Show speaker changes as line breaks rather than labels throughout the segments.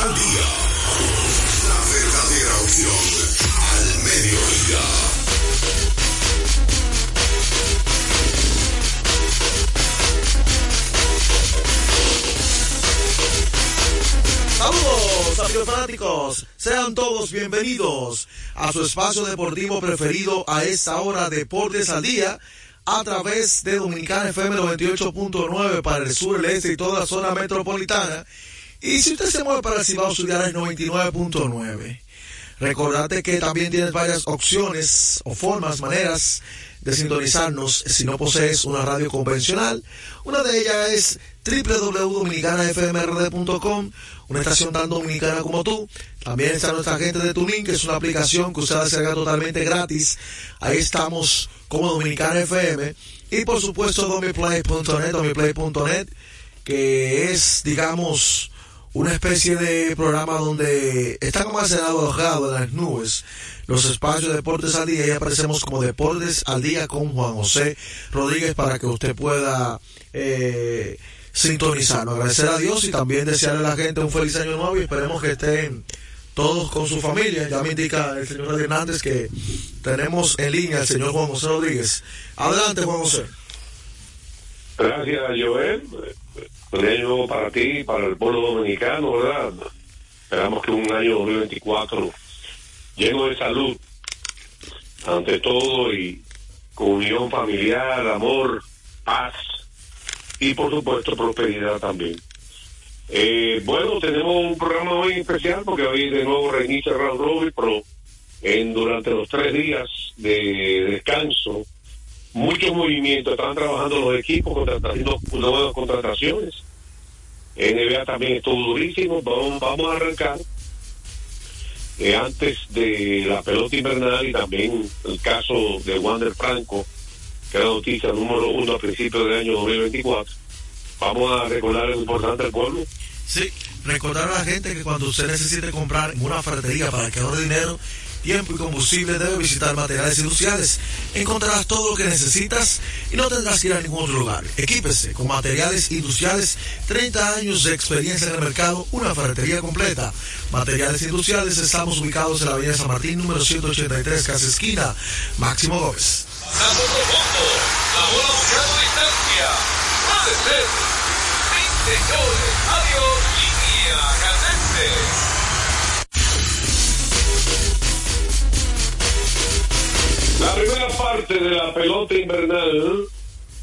Al día. La verdadera opción al mediodía.
Amigos fanáticos, sean todos bienvenidos a su espacio deportivo preferido a esta hora Deportes al Día a través de Dominicana FM 98.9 para el sur, el este y toda la zona metropolitana. Y si usted se mueve para el Cibao, su dial es 99.9. Recordate que también tienes varias opciones o formas, maneras de sintonizarnos si no posees una radio convencional. Una de ellas es www.dominicanafmrd.com, una estación tan dominicana como tú. También está nuestra gente de Tuning, que es una aplicación que usted descarga totalmente gratis. Ahí estamos como Dominicana FM. Y por supuesto domiplay.net, domiplay.net, que es, digamos, una especie de programa donde está como alojado en las nubes los espacios de Deportes al Día y aparecemos como Deportes al Día con Juan José Rodríguez para que usted pueda eh, sintonizarnos. Agradecer a Dios y también desearle a la gente un feliz año nuevo y esperemos que estén todos con su familia. Ya me indica el señor Hernández que tenemos en línea al señor Juan José Rodríguez. Adelante, Juan José.
Gracias, Joel. Para ti, para el pueblo dominicano, ¿verdad? Esperamos que un año 2024 lleno de salud, ante todo, y con unión familiar, amor, paz y, por supuesto, prosperidad también. Eh, bueno, tenemos un programa hoy especial porque hoy de nuevo reinicia Round Robin, pero en, durante los tres días de descanso, muchos movimientos, estaban trabajando los equipos, contratando nuevas contrataciones. NBA también estuvo durísimo, vamos, vamos a arrancar eh, antes de la pelota invernal y también el caso de Wander Franco, que era noticia número uno a principios del año 2024. Vamos a recordar lo importante al pueblo.
Sí, recordar a la gente que cuando usted necesite comprar una ferretería para que ahorre dinero, tiempo y combustible, debe visitar materiales industriales. Encontrarás todo lo que necesitas y no tendrás que ir a ningún otro lugar. Equípese con materiales industriales, 30 años de experiencia en el mercado, una ferretería completa. Materiales industriales, estamos ubicados en la avenida San Martín, número 183, casa esquina, Máximo Gómez.
Pasando profundo, buscando distancia. Puede ser. Sí, señores,
parte de la pelota invernal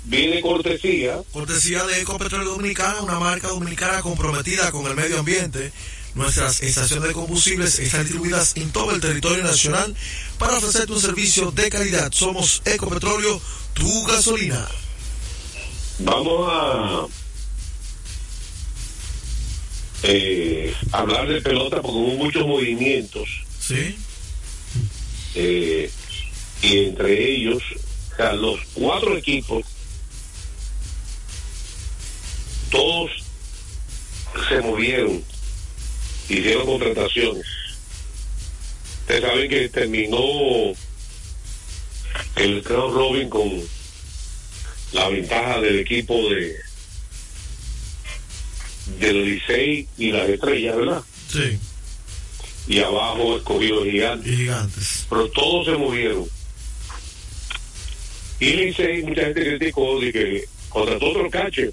viene cortesía.
Cortesía de Ecopetróleo Dominicana, una marca dominicana comprometida con el medio ambiente. Nuestras estaciones de combustibles están distribuidas en todo el territorio nacional para ofrecerte un servicio de calidad. Somos Ecopetróleo, tu gasolina.
Vamos a eh, hablar de pelota porque hubo muchos movimientos.
Sí.
Eh, y entre ellos, o sea, los cuatro equipos, todos se movieron, hicieron contrataciones. Ustedes saben que terminó el Crown Robin con la ventaja del equipo de del Licey y las estrellas, ¿verdad?
Sí.
Y abajo escogido gigantes.
Y gigantes.
Pero todos se movieron. Y Licey, mucha gente criticó de que contrató otro cache.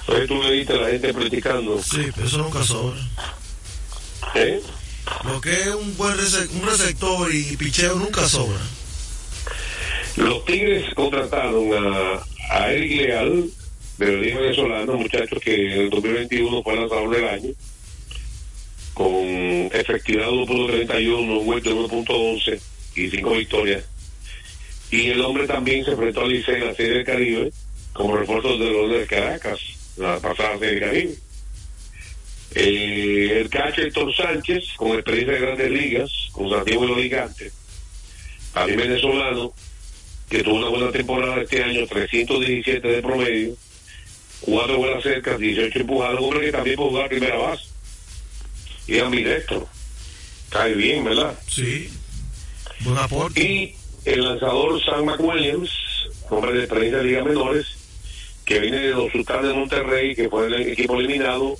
Entonces tú le diste a la gente practicando.
Sí, pero eso nunca sobra.
¿Eh?
Lo que es un buen rece- un receptor y picheo nunca sobra.
Los Tigres contrataron a, a Eric Leal, de origen venezolano, muchacho que en el 2021 fue lanzador del año, con efectividad 1.31, un de 1.11 y 5 victorias. Y el hombre también se enfrentó al Licey en la Serie del Caribe como refuerzo de los de Caracas, la pasada Serie del Caribe. Eh, el catcher Héctor Sánchez, con experiencia de grandes ligas, con Santiago y los Gigantes, también venezolano, que tuvo una buena temporada este año, 317 de promedio, cuatro buenas cercas, 18 empujadas, hombre que también puede jugar primera base. Y ambidextro. Cae bien, ¿verdad?
Sí. Buen aporte.
Y el lanzador Sam McWilliams, hombre de experiencia de ligas menores, que viene de los Sultanes de Monterrey, que fue el equipo eliminado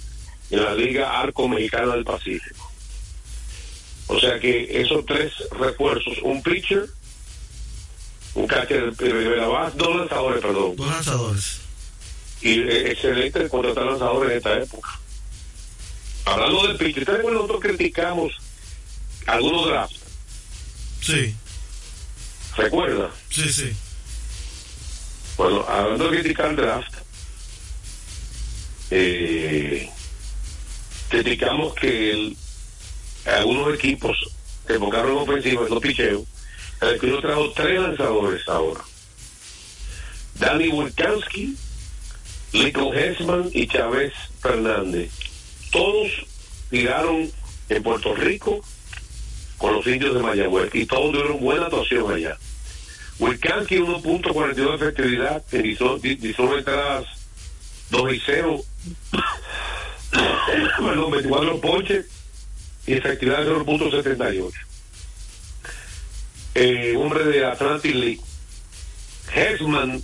en la Liga Arco Mexicana del Pacífico. O sea que esos tres refuerzos, un pitcher, un catcher de la base, dos lanzadores, perdón.
Dos lanzadores.
Y eh, excelente contratar lanzadores en esta época. Hablando del pitcher, ¿ustedes nosotros criticamos algunos drafts?
Sí,
¿Recuerda?
sí, sí.
Bueno, hablando de criticar el draft, eh, criticamos que el- algunos equipos se enfocaron en ofensiva, en los picheos. El escudo trajo tres lanzadores ahora. Danny Wilkowski, Lico Hessman y Chávez Fernández. Todos tiraron en Puerto Rico con los indios de Mayagüez y todos tuvieron buena actuación allá. Wilkowski 1.42 de efectividad, 19 entradas 2 y 0, perdón, 24 ponches y efectividad de 0.78. Eh, hombre de Atlantic League, Hessman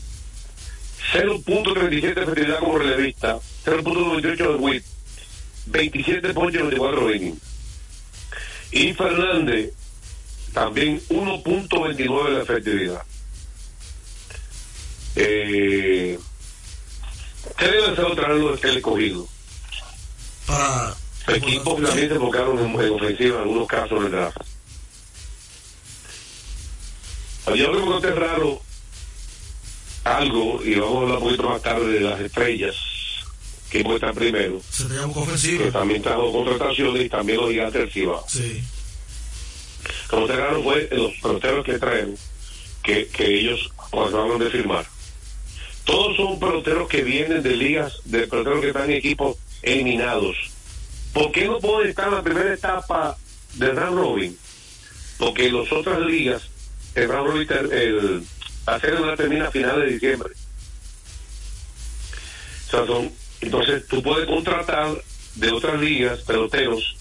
0.37 de efectividad como relevista, 0.98 de whip, 27 ponches en 24 innings. Y Fernández también 1.29 de efectividad. Eh, ¿Qué lanzadores traerlo el escogido?
Para.
Equipos que también se enfocaron en, en ofensiva en algunos casos en el draft. Yo creo que es raro algo, y vamos a hablar un poquito más tarde de las estrellas, que están primero,
Se te llama
que
ofensiva.
también trajo contrataciones y también los gigantes del Cibao.
Sí.
Como te raro fue los peloteros que traen, que, que ellos acabaron de firmar. Todos son peloteros que vienen de ligas, de peloteros que están en equipos eliminados. ¿Por qué no pueden estar en la primera etapa del round robin? Porque las otras ligas, el round robin, el, serie no termina a finales de diciembre. O sea, son, entonces tú puedes contratar de otras ligas peloteros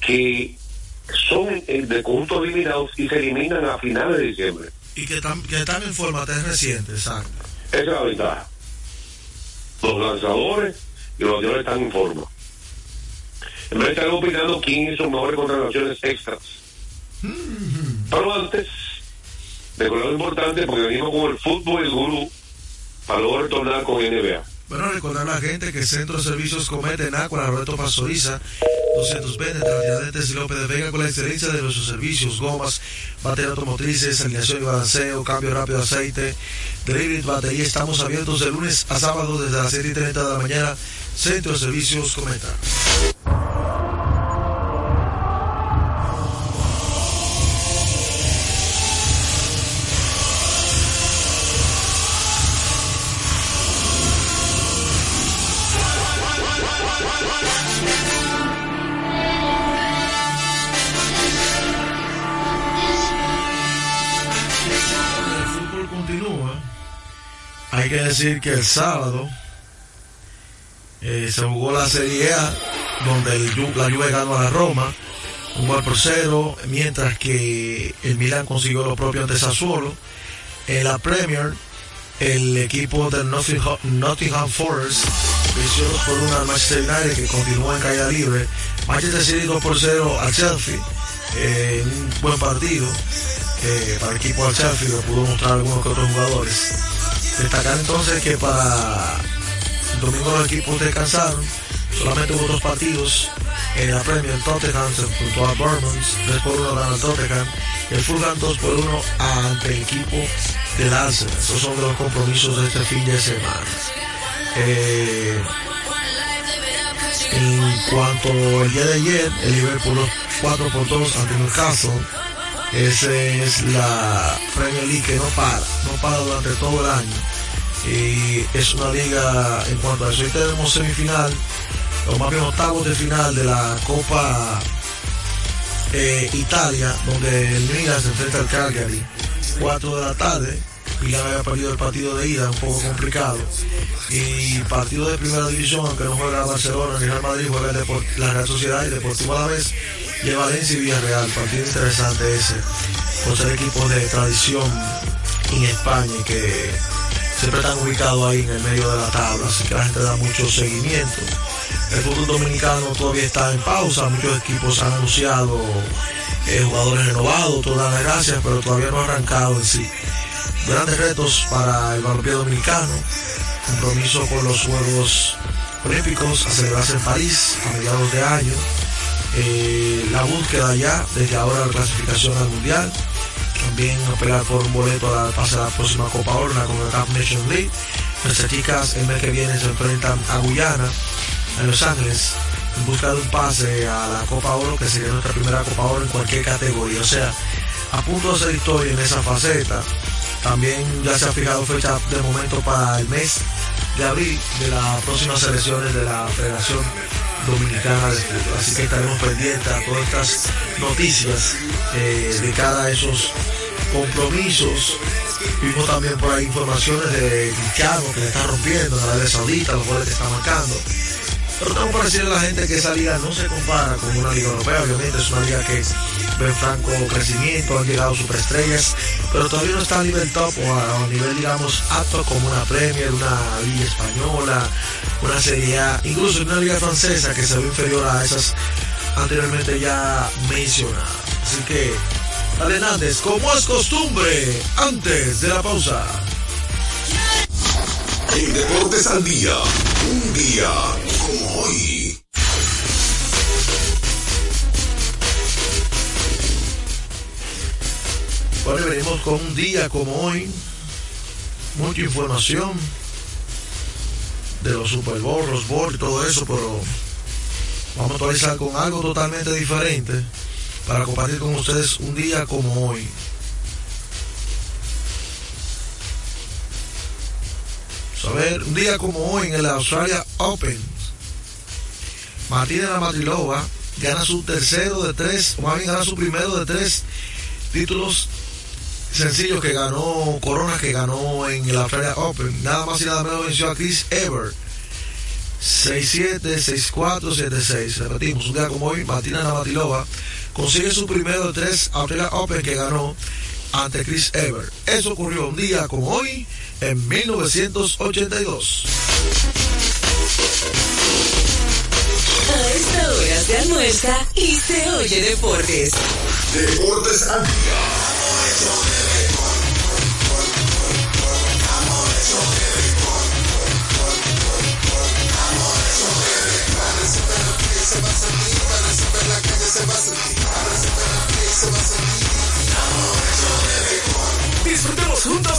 que son eh, de conjuntos eliminados y se eliminan a finales de diciembre.
Y que, tam- que están en forma es reciente, exacto.
Esa es la ventaja. Los lanzadores y los bateadores están en forma. En vez de estar opinando quién hizo mejores contrataciones extras. Pero antes, recordar lo importante porque venimos con el fútbol y el gurú para luego retornar con NBA.
Bueno, recordar a la gente que Centro de Servicios Comete en Aqua, Roberto Pastoriza, 220 entre Tiradentes y López de Vega con la excelencia de nuestros servicios, gomas, baterías automotrices, alineación y balanceo, cambio rápido de aceite, delivery, batería. Estamos abiertos de lunes a sábado desde las 7 y 30 de la mañana. Centro de Servicios Cometa. Hay que decir que el sábado eh, se jugó la Serie A, donde el la Juve ganó a la Roma, un gol por cero, mientras que el Milan consiguió lo propio ante Sassuolo. En la Premier, el equipo del Nottingham, Nottingham Forest venció 2 por 1 al Manchester United, que continúa en caída libre. Manchester City 2 por 0 al Chelsea, eh, un buen partido eh, para el equipo del Chelsea, lo pudo mostrar algunos que otros jugadores. Destacar entonces que para el domingo los equipos descansaron, solamente hubo dos partidos en la Premier, Tottenham se enfrentó a Bournemouth, 3 por 1 gana el Tottenham, el Fulham 2 por 1 ante el equipo del Arsenal. Esos son los compromisos de este fin de semana. Eh, en cuanto al día de ayer, el Liverpool 4 por 2 ante Newcastle. Esa es la Premier League que no para, no para durante todo el año. Y es una liga, en cuanto a eso, hoy tenemos semifinal, o más bien octavos de final de la Copa eh, Italia, donde el Milan se enfrenta al Calgary, 4 de la tarde. Milan había perdido el partido de ida, un poco complicado. Y partido de primera división, aunque no juega Barcelona ni Real Madrid, juega el Deport la Real Sociedad y Deportivo a la vez, y Valencia y Villarreal. Partido interesante ese, por ser equipos de tradición en España y que siempre están ubicados ahí en el medio de la tabla, así que la gente da mucho seguimiento. El fútbol dominicano todavía está en pausa, muchos equipos han anunciado eh, jugadores renovados, todas las gracias, pero todavía no ha arrancado en sí. Grandes retos para el balompié dominicano, compromiso con los Juegos Olímpicos a celebrarse en París a mediados de año, eh, la búsqueda ya desde ahora la clasificación al Mundial, también a pelear por un boleto a la, pase a la próxima Copa Oro, la CONCACAF Nation League. Nuestras chicas el mes que viene se enfrentan a Guyana, en Los Ángeles, en busca de un pase a la Copa Oro, que sería nuestra primera Copa Oro en cualquier categoría. O sea, a punto de hacer historia en esa faceta. También ya se ha fijado fecha de momento para el mes de abril de las próximas elecciones de la Federación Dominicana de Fútbol. Así que estaremos pendientes a todas estas noticias eh, de cara a esos compromisos. Vimos también por ahí informaciones de Cristiano que le está rompiendo en Arabia Saudita, los goles que está marcando. Pero tengo para decirle a la gente que esa liga no se compara con una liga europea, obviamente es una liga que ve franco crecimiento, han llegado superestrellas, pero todavía no está a nivel top o a, a nivel, digamos, apto como una Premier, una liga española, una Serie A, incluso una liga francesa que se ve inferior a esas anteriormente ya mencionadas. Así que, Hernández, como es costumbre, antes de la pausa.
En Deportes al Día, un día como hoy.
Bueno, venimos con un día como hoy, mucha información de los Super Bowl, los Bowl y todo eso, pero vamos a actualizar con algo totalmente diferente para compartir con ustedes un día como hoy. A ver, un día como hoy en el Australia Open, Martina Navratilova gana su tercero de tres, o más bien gana su primero de tres títulos sencillos que ganó Corona, que ganó en el Australia Open. Nada más y nada menos venció a Chris Ever. 6-7, 6-4, 7-6. Repetimos, un día como hoy, Martina Navratilova consigue su primero de tres Australia Open que ganó ante Chris Ever. Eso ocurrió un día como hoy, en 1982.
A esta hora se almuerza y se oye deportes.
Deportes al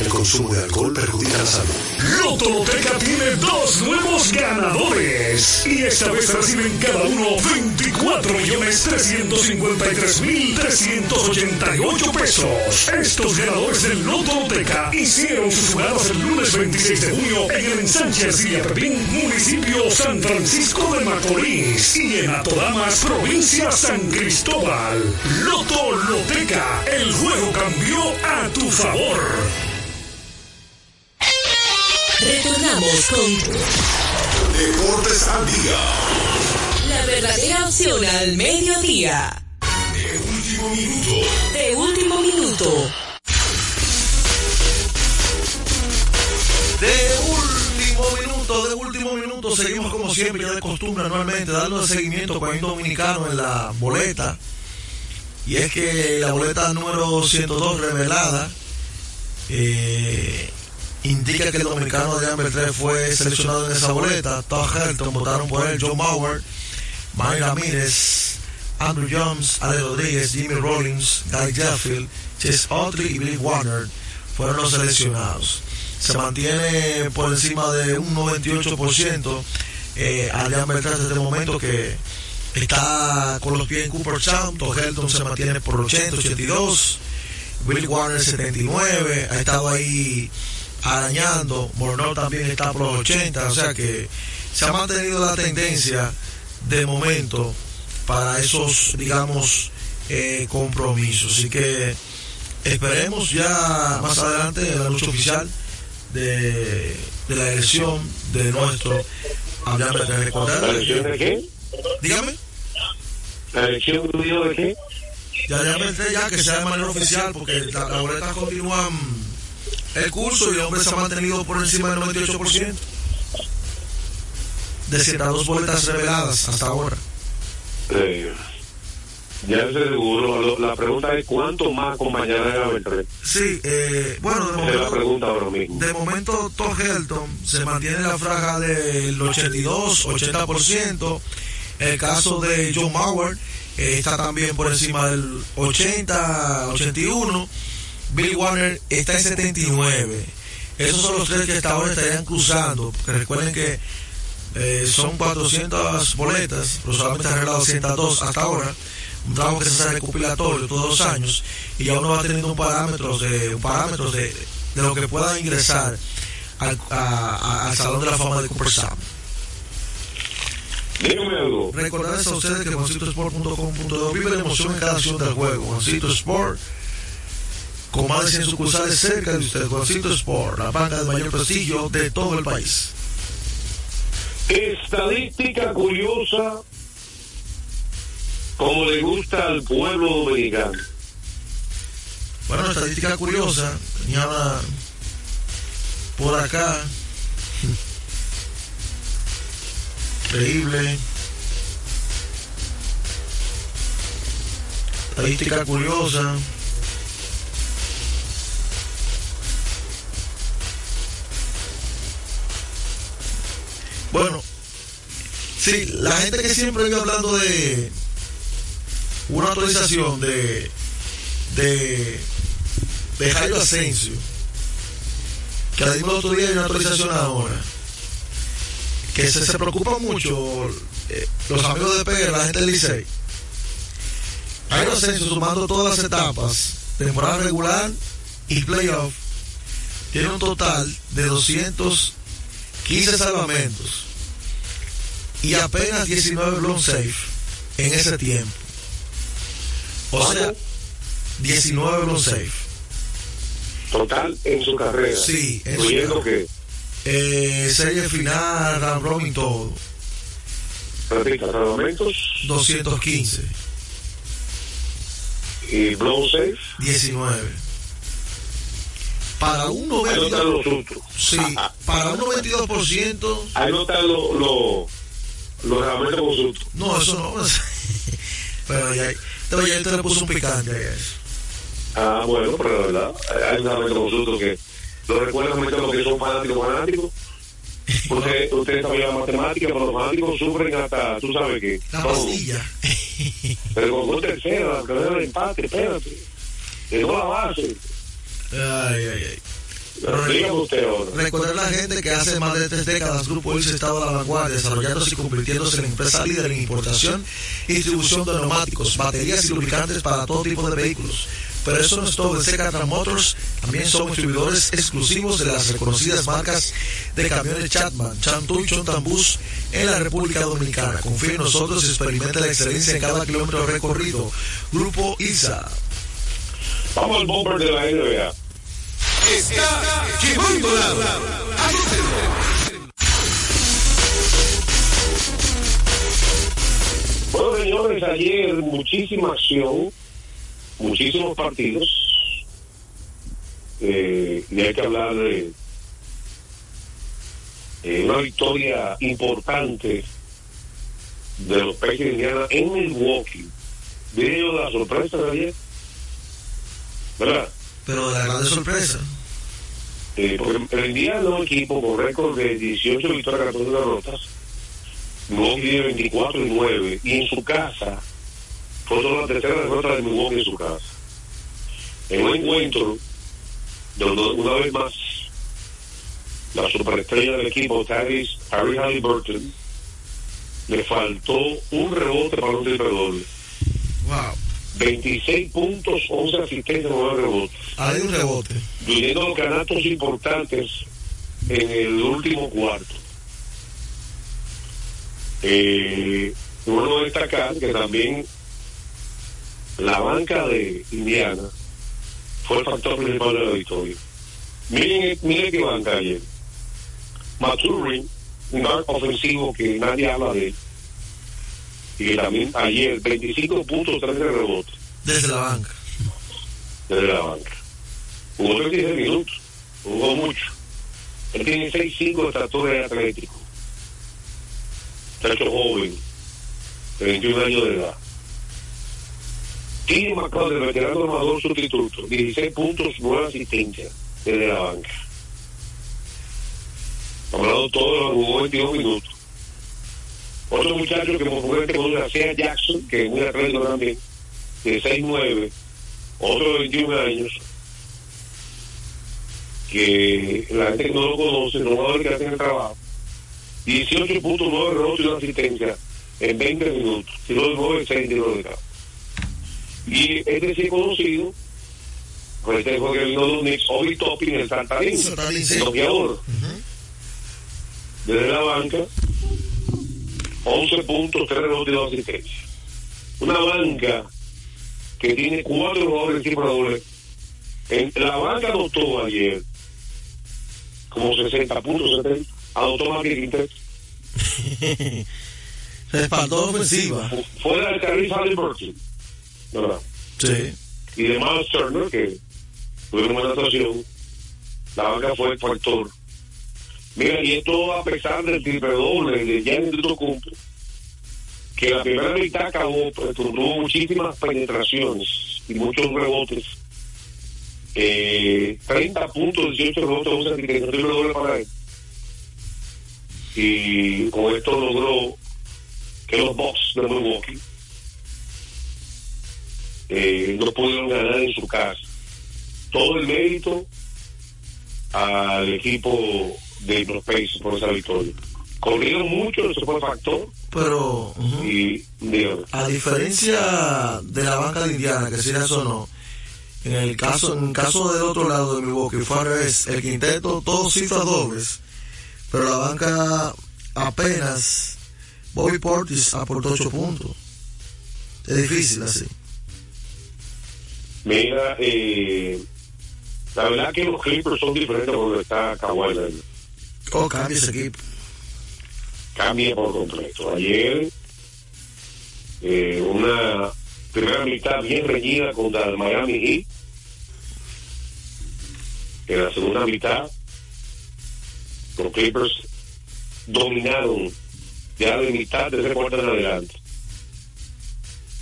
El consumo de alcohol perjudica la salud.
Loto Loteca tiene dos nuevos ganadores. Y esta vez reciben cada uno 24 millones 353 mil 388 pesos. Estos ganadores del Loto Loteca hicieron sus jugadas el lunes 26 de junio en el ensanche Arcilla Pepín, municipio San Francisco de Macorís. Y en Atodamas, provincia San Cristóbal. Loto Soloteca, el juego cambió a tu favor.
Retornamos con
Deportes al día.
la verdadera opción al mediodía.
De último minuto.
De último minuto.
De último minuto, de último minuto, seguimos como siempre, ya de costumbre anualmente, dando seguimiento con el dominicano en la boleta. Y es que la boleta número 102 revelada eh, indica que el dominicano de Beltré fue seleccionado en esa boleta. Todd Helton votaron por él, Joe Mauer, Mike Ramírez, Andrew Jones, Ale Rodríguez, Jimmy Rollins, Guy Jaffield, Chase Autry y Billy Warner fueron los seleccionados. Se mantiene por encima de un 98% eh, Adrián Beltrán desde el momento que está con los pies en Cooperstown. Todd Helton se mantiene por 80, 82. Billy Warner 79. Ha estado ahí arañando. Morneau también está por los 80. O sea que se ha mantenido la tendencia de momento para esos, digamos, eh, compromisos. Así que esperemos ya más adelante en la lucha oficial de, de la elección de nuestro Adrián Beltrán. Recordar-
¿La elección de qué?
Dígame.
¿La elección de qué?
Ya ya ya que sea de manera oficial porque la- las boletas continúan el curso y el hombre se ha mantenido por encima del 98% de 102 boletas reveladas hasta ahora.
Ya se seguro. La pregunta es: ¿cuánto más acompañará a Beltrán?
Sí, eh, bueno, de
Es la
momento,
pregunta ahora mismo.
de momento Helton se mantiene en la franja del 82, 80%. El caso de John Mauer eh, está también por encima del 80, 81. Billy Warner está en 79. Esos son los tres que hasta ahora estarían cruzando. Porque recuerden que eh, son 400 boletas, pero solamente han regalado 102 hasta ahora. Un trabajo que se hace recopilatorio todos los años y ya uno va teniendo un parámetro de, un parámetro de, de lo que pueda ingresar al, a- a- al Salón de la Fama de.
Dígame algo.
Recordarles a ustedes que juancitosport.com.do vive la emoción en cada acción del juego. Juancito Sport, con más de 100 sucursales cerca de usted. Juancito Sport, la banca de mayor prestigio de todo el país.
Estadística curiosa, como le gusta al pueblo dominicano.
Bueno, estadística curiosa, tenía una por acá. Increíble. Estadística curiosa. Bueno, sí, la gente que siempre vive hablando de una actualización de de de Jairo Asensio que el otro día y una actualización ahora que se, se preocupa mucho eh, los amigos de PR, la gente del Licey. Jairo Asensio sumando todas las etapas temporada regular y playoff tiene un total de 215 salvamentos y apenas 19 blown safe en ese tiempo o sea 19 blown safe
Total en su carrera.
Sí, en su
Incluyendo que,
eh, serie final, round robin, todo.
repita, salvamentos
215,
y blow safe.
19. Para un
Ahí no están
92%,
los sustos.
sí, para un 92%,
Ahí no están los los los salvamentos con
no, eso no. Pero ya, pero ya te le puso un picante a eso.
Ah, bueno, pero la verdad, hay un salvamento con que lo recuerdan mucho los que son fanáticos fanáticos. Usted, usted sabía matemática, pero los fanáticos sufren hasta, tú sabes que.
La
todo.
pastilla.
Pero con un tercera, que el empate, espérate. Llegó la base.
Ay, ay, ay. Recordar a la gente que hace más de tres décadas Grupo Ilse estaba a la vanguardia, desarrollándose y convirtiéndose en empresa líder en importación y distribución de neumáticos, baterías y lubricantes para todo tipo de vehículos. Pero eso no es todo. En Secatra Motors también somos distribuidores exclusivos de las reconocidas marcas de camiones Chatman, Chantu y Chontambus en la República Dominicana. Confíe en nosotros y experimente la excelencia en cada kilómetro recorrido. Grupo ISA.
Vamos al bomber de la NBA.
Está quemando la
Bueno, señores, ayer muchísima acción, muchísimos partidos. Eh, y hay que hablar de una victoria importante de los Peces de Indiana en Milwaukee. De la sorpresa de ayer. ¿Verdad?
Pero la gran sorpresa.
Eh, porque el Indiana es un equipo con récord de 18 victorias, 14 derrotas. Milwaukee tiene 24 y 9. Y en su casa, fue solo la tercera derrota de Milwaukee en su casa. En un encuentro, donde una vez más, la superestrella del equipo, Tyrese Harry Halliburton, le faltó un rebote para un triple doble.
Wow.
26 puntos, 11 asistencias, 9 rebotes.
Hay un rebote.
Incluyendo los canastos importantes en el último cuarto. Eh, uno destacar que también la banca de Indiana fue el factor principal de la victoria. Miren, miren qué banca ayer. Maturin, un ofensivo que nadie habla de él. Y también ayer 25 puntos, 13 rebotes
Desde la banca.
desde la banca. Jugó 36 minutos, jugó mucho. Él tiene 6'5 de estatura y atlético. Muchacho joven, de 21 años de edad. Tim McConnell, el veterano armador sustituto, 16 puntos, 9 asistencias desde la banca. Hablando todo, lo jugó 22 minutos. Otro muchacho que por gente conoce a Sea Jackson, que es muy atlético también, de 6'9, otro de 21 años, que la gente no lo conoce, no va a ver que hacen el trabajo. 18.9 rebotes y una asistencia en 20 minutos. Si no 9, 6 tiros de campo. Y este sí es conocido, con este juego que vino de los Knicks, Obi Topping, el saltarín, el bloqueador. Desde la banca, 11 puntos, 3 rebotes y 2 asistencias. Una banca que tiene 4 jugadores en cifra doble. En la banca anotó ayer como 60 puntos, 70. Anotó más que Quinteto.
Respaldó ofensiva.
Fuera de Tyrese Halliburton, ¿verdad?
Sí.
Y de Miles Turner, que tuvieron una actuación, la banca fue el factor. Mira, y esto a pesar del triple doble de Giannis Antetokounmpo, que la primera mitad acabó, pues, tuvo muchísimas penetraciones y muchos rebotes. Eh, 30 puntos, 18 rebotes, 11 asistencias, triple doble para él. Y con esto logró que los Bucks de Milwaukee eh, no pudieron ganar en su casa. Todo el mérito al equipo de los Pacers por esa victoria. Corrieron mucho, eso fue factor.
Pero
Y,
a diferencia de la banca de Indiana, que sí eso no, en el caso, en el caso del otro lado de Milwaukee, fue al revés, el quinteto, todos cifras dobles, pero la banca apenas, Bobby Portis aportó 8 puntos. Es difícil así.
mira, eh, la verdad que los Clippers son diferentes porque está Kawhi
Oh, ese equipo.
cambia por completo. Ayer, eh, una primera mitad bien reñida contra el Miami Heat. En la segunda mitad, los Clippers dominaron ya de mitad de ese cuarto en adelante.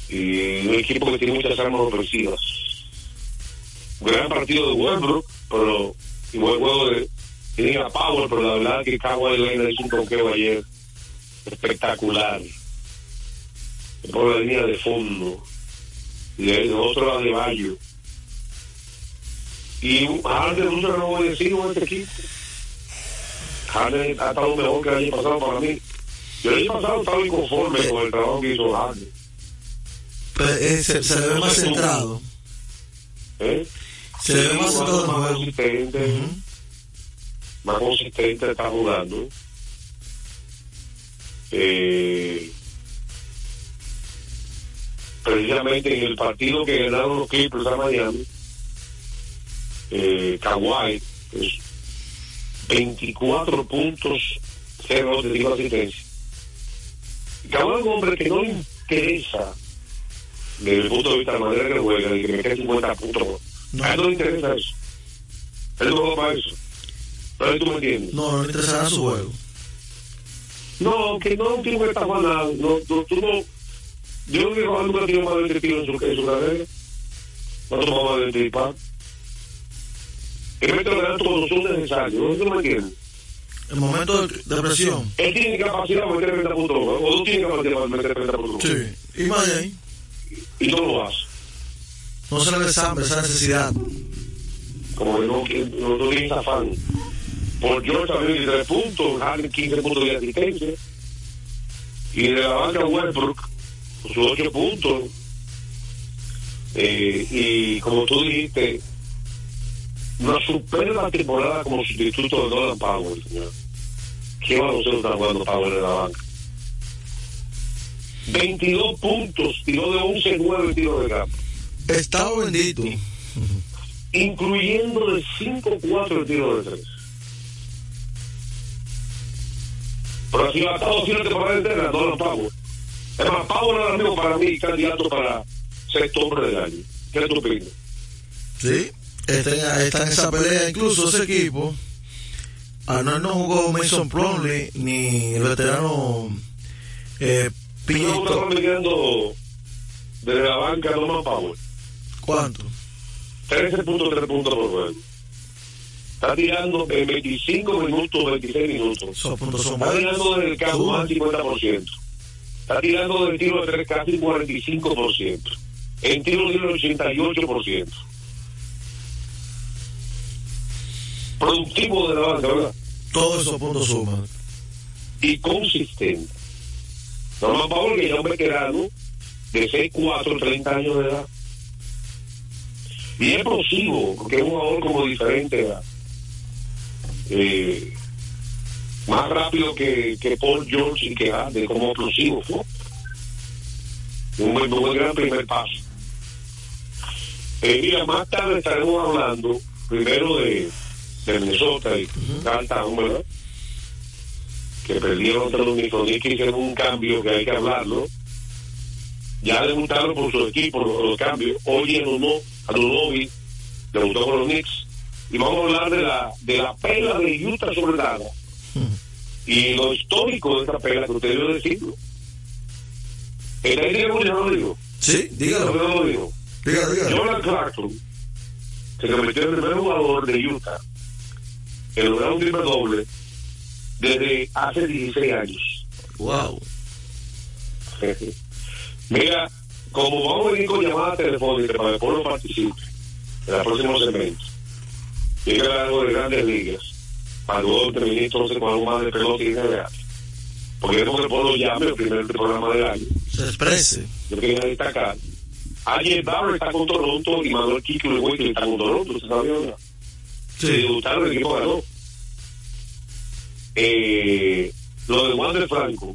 Y un equipo que tiene muchas armas ofensivas. Un gran partido de Westbrook, pero igual juego de tiene a Power, pero la verdad que Kawhi Leonard hizo un bloqueo ayer espectacular. Por la línea de fondo y de otro a de Bayo. Y Harden no se lo voy a decir en este equipo Harden ha estado mejor que el año pasado para mí. Yo el año pasado estaba inconforme con el trabajo que hizo Harden.
Pero, eh, se, se ve más centrado.
¿eh?
Se ve más el
más
juego.
Más consistente está jugando. Eh, precisamente en el partido que ganaron los Clippers a Miami, eh, Kawhi, pues, 24 puntos, 0 de asistencia. Kawhi es un hombre que no le interesa, desde el punto de vista de la manera que juega, de que me quede 50 puntos.
No.
A él no le interesa eso. Él no juega para eso. Pero tú me entiendes.
No, no le interesará su juego.
No, que no un tipo que está jugando. No, no, tú no. Yo no quiero nunca tiene más de 20 tiros en su, en su carrera. No toma más de 20 disparos. Los gatos cuando son necesarios. ¿No tú me entiendes?
El momento de, de presión.
Él tiene capacidad para meter 30 puntos. O tú tienes capacidad para meter 30 puntos.
Sí. Y más de ahí.
Y no lo hace.
No se le ve esa, necesidad.
Como que no, que no, no tiene afán. Por George también 23 puntos, Harden 15 puntos de asistencia. Y de la banca Westbrook, con sus 8 puntos. Eh, y como tú dijiste, una superba temporada como sustituto de Nolan Powell, señor. ¿Qué baloncesto está jugando Powell en la banca? 22 puntos, tiró de 11-9 tiros de campo,
Estado bendito.
incluyendo de 5-4 tiros de 3. Pero así ha estado haciendo temporada entera, Nolan Powell. Es más, Powell ahora mismo para mí candidato para sexto hombre del año. ¿Qué tú opinas?
Sí. Está, está en esa pelea. Incluso ese equipo. Anuel no jugó Mason Plumlee ni el veterano eh,
No
Pinto.
estamos midiendo desde la banca Norman Powell.
¿Cuánto?
13.3 puntos por juego. Está tirando en 25 minutos, 26 minutos. Está tirando
buenos.
desde el campo más del 50%. Está tirando del tiro de tres casi 45%. En tiro libre 88%. Productivo de la banca, ¿verdad?
Todos esos puntos suman.
y consistente. Norman Powell, que ya es un veterano de 6'4", 30 años de edad. Y es explosivo, porque es un jugador como diferente. ¿verdad? Eh, más rápido que, que Paul George y que Harden, como explosivo. ¿no? Un, buen- un gran primer paso. Eh, mira, más tarde estaremos hablando primero de, de Minnesota y Carl Town, ¿verdad? que perdieron contra los Knicks, que hicieron un cambio que hay que hablarlo. Ya debutaron por su equipo los, los cambios. Hoy en uno, Anunobi debutó con los Knicks. Y vamos a hablar de la, de la pela de Utah sobre nada. Y lo histórico de esta pela, que usted debe decirlo. El aire yo no lo digo.
Sí,
Yo
dígalo.
no lo digo.
Dígalo, dígalo.
Jordan Clarkson se convirtió en el primer jugador de Utah en lograr un triple doble desde hace 16 años.
Wow.
Mira, como vamos a venir con llamadas telefónicas para que el pueblo participe en el próximo segmento, y que algo de grandes ligas, para luego terminar entonces con algo más de pelota y de Porque queremos que el pueblo llame el primer programa del año.
Se exprese.
Yo quería destacar. Ayer Barber está con Toronto y Manuel Kiko y está con Toronto, ¿se sabía? Se
Sí.
debutaron, el equipo ganó. Eh, lo de Juan de Franco,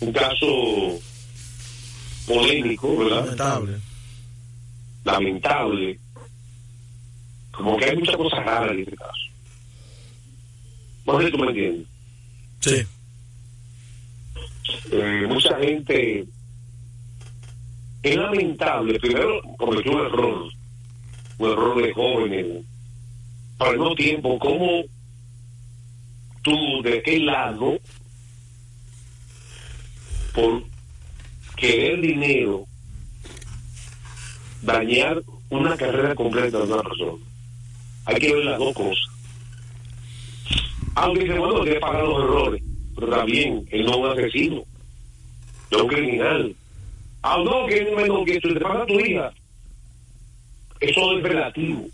un caso polémico, ¿verdad?
Lamentable.
Lamentable. Como que hay muchas cosas raras en este caso. No sé si tú me entiendes.
Sí.
Eh, mucha gente es lamentable primero cometió un error un error de jóvenes pero al mismo tiempo como tú de qué lado por querer dinero dañar una carrera completa de una persona hay que ver las dos cosas aunque se bueno que pagar los errores pero también él no es un asesino no es un criminal ah no que es menos que tú te paga a tu hija eso es relativo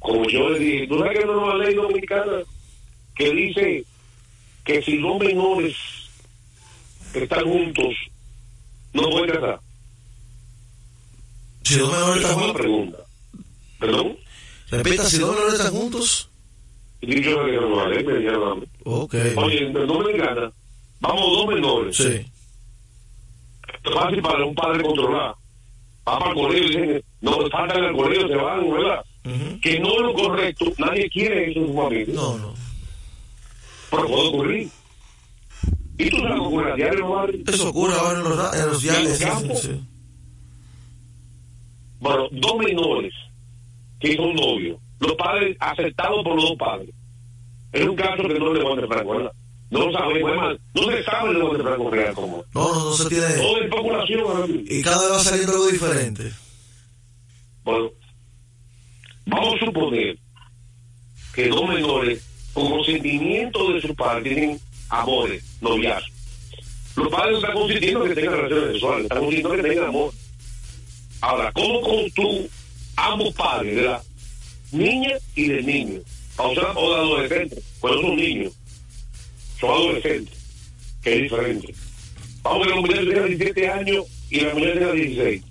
como yo le dije, ¿tú sabes que no es una ley dominicana que dice que si dos menores están juntos, no pueden casar?
Si dos menores están juntos.
pregunta. ¿Perdón?
Repita, si dos menores están juntos.
Y yo dije, no, vale, me dijeron a mí.
Ok.
Oye, en Dominicana, vamos dos menores.
Sí.
Fácil para un padre controlar. Va para el colegio y dicen, no, faltan al colegio, se van, ¿verdad?
Ujú.
Que no es lo correcto, nadie quiere eso en su familia.
No, no.
Pero puede ocurrir. ¿Y tú sabes lo que ocurre a diario, madre?
Eso ocurre ahora en los, en los diarios. sí.
Bueno, dos menores que son novios, los padres aceptados por los dos padres. Es un caso que no le van a Franco, ¿verdad? No lo sabemos, no se sabe de dónde Franco real como.
No, no, no se tiene.
Todo ahora mismo.
Y cada vez va saliendo algo diferente.
Bueno, vamos a suponer que dos menores, con consentimiento de sus padres, tienen amores, noviazgos. Los padres no están consintiendo que tengan relaciones sexuales, están consintiendo que tengan amor. Ahora, ¿cómo con tú, ambos padres, de la niña y del niño, o sea, o de adolescentes, cuando son niños, son adolescentes, que es diferente. Vamos a que los muchachos tengan 17 años y la mujer tenga 16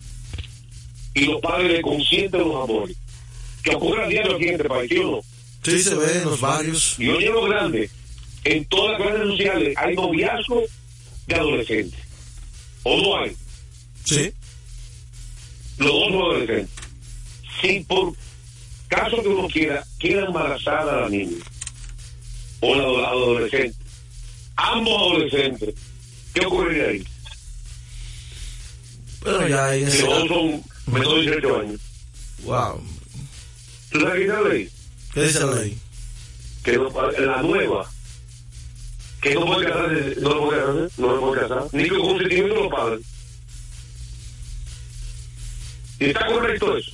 y los padres le consienten los amores. Que ocurre a diario aquí en este país, ¿sí o no?
Sí, se ve en los barrios.
Y oye lo grande, en todas las clases sociales hay noviazgo de adolescentes. ¿O no hay?
Sí.
Los dos son adolescentes. Si por caso que uno quiera, quiera embarazar a la niña o la ado- adolescente, ambos adolescentes, ¿qué ocurriría ahí?
Pero ya en
Que
ese
los dos son menores de 18 años.
Wow.
¿Tú sabes qué es la ley?
¿Qué dice la ley?
que no, la nueva que no puede casarse no lo puede casar no lo puede casar ni con consentimiento de los padres y está correcto eso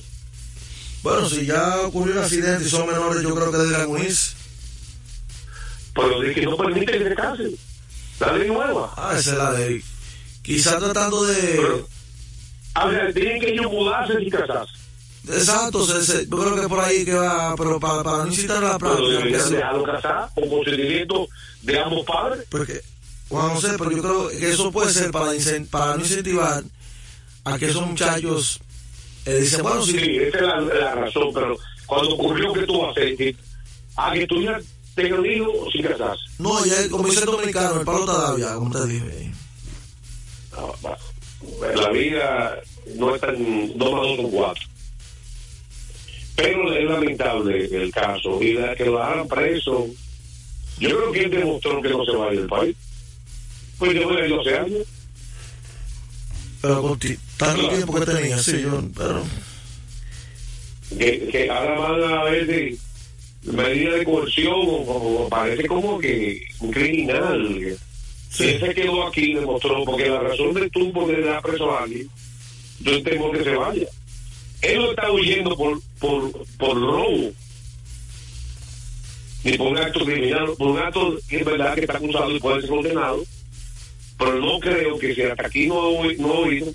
Bueno, si ya ocurrió un accidente y son menores, yo creo que deberían unirse.
pero de que no permite que se casen la ley nueva
Ah, esa es la ley. Quizá tratando de.
pero a ver tienen que ellos mudarse sin casarse
Exacto, se- se- yo creo que por ahí que va, pero para, para no incitar a la
pero
práctica. que
deberían dejarlo casar con consentimiento de ambos padres
Porque, bueno, no sé, pero yo creo que eso puede ser para, para no incentivar a que esos muchachos eh, dicen, bueno,
sí esa es la, la razón pero cuando ocurrió que tú haces a que tu hija tenga un hijo sin casarse
no, ya como dice el dominicano, el palo ya, como te dije.
la vida no es tan dos más dos cuatro. Pero es lamentable el caso y la, que lo hagan preso. Yo creo que él demostró que no se va a ir del país. Pues yo voy a ir 12 años
Pero con tanto tiempo que tenía, sí, yo, pero.
que, que ahora van a ver de medida de coerción o, o parece como que un criminal
Sí.
él se quedó aquí demostró porque la razón de tú poner a preso a alguien yo tengo que se vaya él no está huyendo por por por robo ni por un acto criminal por un acto que es verdad que está acusado y puede ser condenado pero no creo que si hasta aquí no ha no ha oído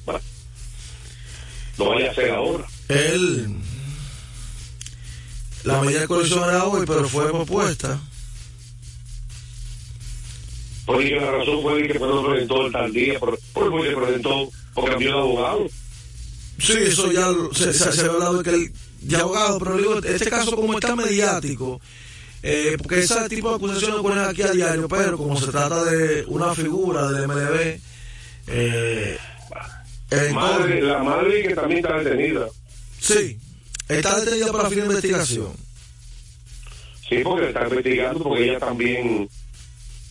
lo vaya a hacer ahora
Él. La medida era hoy, pero fue propuesta.
porque la razón fue que no presentó el tal día por, por se presentó o cambió de abogado
Sí, eso ya se, se, se había hablado de que el de abogado, pero digo, este caso como está mediático, eh, porque ese tipo de acusaciones ocurren aquí a diario, pero como se trata de una figura del MLB, eh,
la madre que también está detenida.
Sí, está detenida para fin de investigación.
sí porque está investigando porque ella también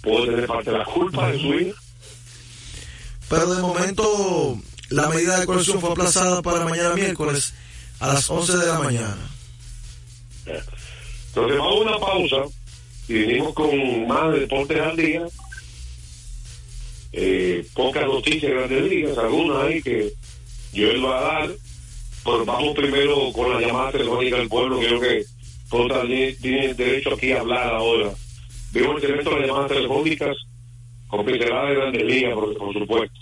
puede tener parte de la culpa de su hija.
Pero de momento la medida de coerción fue aplazada para mañana miércoles a las 11 de la mañana.
Entonces vamos a una pausa y venimos con más deportes al día. Eh, pocas noticias grandes días algunas ahí que Joel va a dar. Pero vamos primero con la llamada telefónica del pueblo creo que todos tienen derecho aquí a hablar ahora. Veo el segmento de las llamadas telefónicas con pinceladas de grandes ligas por, por supuesto.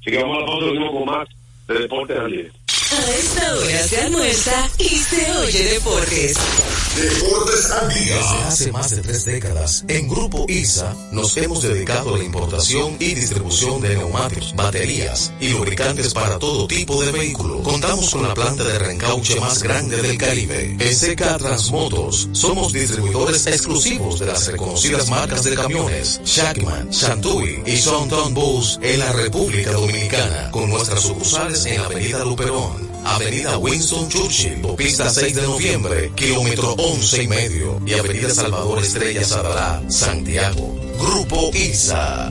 Así que vamos a la pausa con más de deportes al día
A esta hora se almuerza y se oye deportes.
Deportes al día.
Desde hace más de tres décadas, en Grupo ISA nos hemos dedicado a la importación y distribución de neumáticos, baterías y lubricantes para todo tipo de vehículo. Contamos con la planta de reencauche más grande del Caribe. En CK Transmotors somos distribuidores exclusivos de las reconocidas marcas de camiones Shackman, Shantui y Sonton Bus en la República Dominicana, con nuestras sucursales en la Avenida Luperón. Avenida Winston Churchill, Pista 6 de noviembre, kilómetro 11 y medio, y Avenida Salvador Estrella Sadalá, Santiago. Grupo ISA.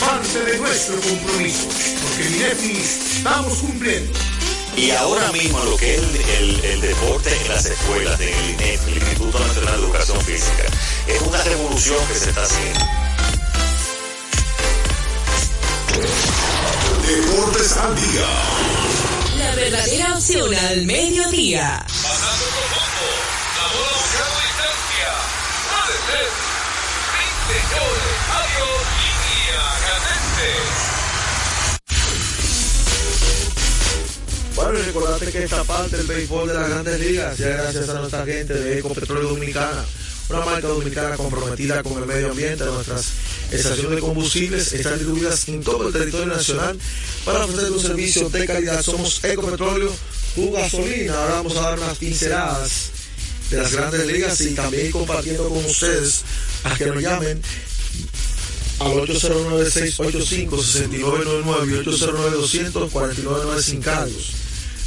parte de nuestro compromiso, porque en INEFI estamos cumpliendo.
Y ahora mismo lo que es el, el- el deporte en las escuelas del INEF, el Instituto Nacional de Educación Física, es una revolución que se está haciendo.
Deportes al día.
La verdadera opción al mediodía.
Pasando profundo. La bola buscando distancia. Puede ser. Sí, señores. Adiós. Línea cadente.
Bueno, y recordarte que esta parte del béisbol de las grandes ligas, ya gracias a nuestra gente de Ecopetróleo Dominicana, una marca dominicana comprometida con el medio ambiente, nuestras estaciones de combustibles están distribuidas en todo el territorio nacional para ofrecer un servicio de calidad. Somos Ecopetróleo, tu gasolina. Ahora vamos a dar unas pinceladas de las grandes ligas y también compartiendo con ustedes a que nos llamen al 809-685-6999 y 809-200-4999 sin cargos.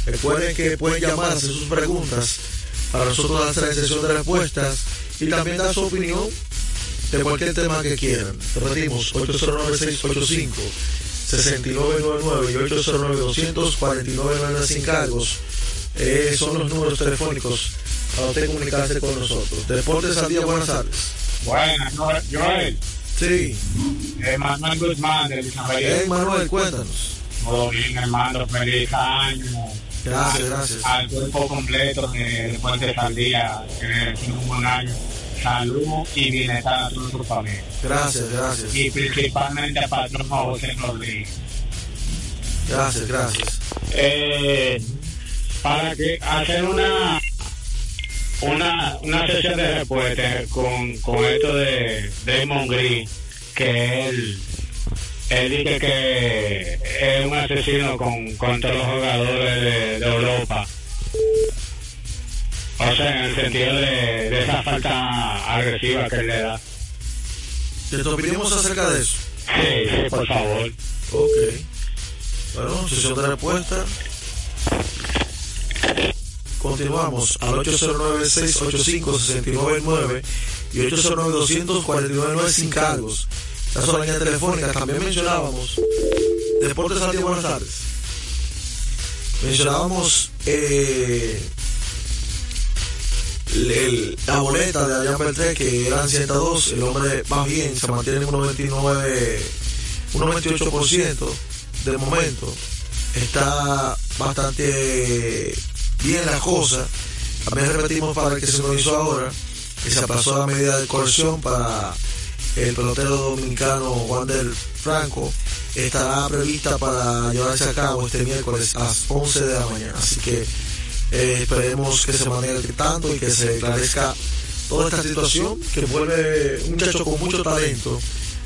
Recuerden que pueden llamar, hacer sus preguntas para nosotros hacer la sesión de respuestas y también dar su opinión de cualquier tema que quieran. Repetimos, 809-685-6999 y 809-200-4999 sin cargos. Eh, son los números telefónicos para usted comunicarse con nosotros. Deportes al día, buenas tardes.
Buenas, Joel.
Sí,
Manuel Guzmán de
eh, Manuel, cuéntanos.
Todo bien, hermano. Feliz año.
Gracias, gracias.
Al cuerpo completo de Deportes al Día. Que es un buen año. Salud y bienestar a toda su familia.
Gracias, gracias.
Y principalmente a Patrón José Rodríguez.
Gracias, gracias.
Eh, para que hacer una una, una sesión de respuesta con, con esto de Damon Green, que él, él dice que es un asesino con, contra los jugadores de, de Europa. O sea, en el sentido de, de esa falta agresiva que él le da.
¿Te opinamos acerca de eso?
Sí, sí, por favor.
Ok. Bueno, sesión de respuesta. Continuamos al 809-685-6999 y 809-200-4999 sin cargos. Las son las telefónicas. También mencionábamos Deportes día, buenas tardes. Mencionábamos eh, el- la boleta de Adrián Beltré, que eran 102, el hombre más bien se mantiene en un 99, un 98% del momento. Está bastante bien la cosa. También repetimos para el que se lo hizo ahora, que se aplazó la medida de coerción para el pelotero dominicano Juan del Franco. Estará prevista para llevarse a cabo este miércoles a las 11 de la mañana. Así que eh, esperemos que se mantenga el tanto y que se esclarezca toda esta situación que vuelve un muchacho con mucho talento,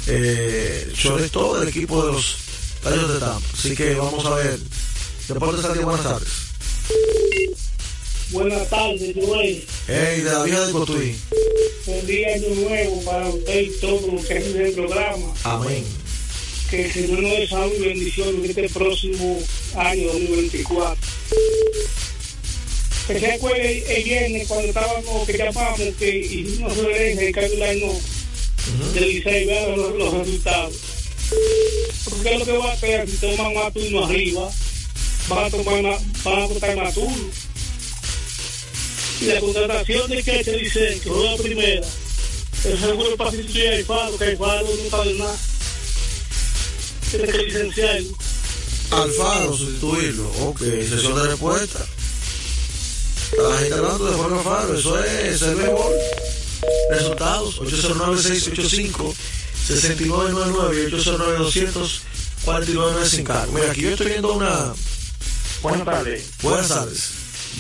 eh, sobre todo del equipo de los Rayos de Tampa. Así que vamos a ver. Deportes día, buenas tardes.
Buenas tardes, Joel.
Hey, de vieja de Cotuí.
Feliz año nuevo para usted y todos los que hacen el programa.
Amén.
Que el Señor nos dé salud y bendición en este próximo año 2024. Que se acuerde el viernes cuando estábamos, que llamamos, que hicimos referencia en Carlos Año del Licey, vean los, los resultados. Porque es lo que va a hacer si toman más turno arriba, van a tomar más, van a cortar más turno. Y la contratación de que se dice que juega primera, el seguro para sustituir al Faro, que el Faro no sabe nada. Tiene que licenciarlo.
Alfaro, sustituirlo. Ok, sesión de respuesta. La gente hablando de Juan Alfaro, eso es el mejor. Resultados: 809-685-6999 y 809-200-49 sin cargo. Mira, aquí yo estoy viendo una.
Buenas tardes.
Buenas tardes.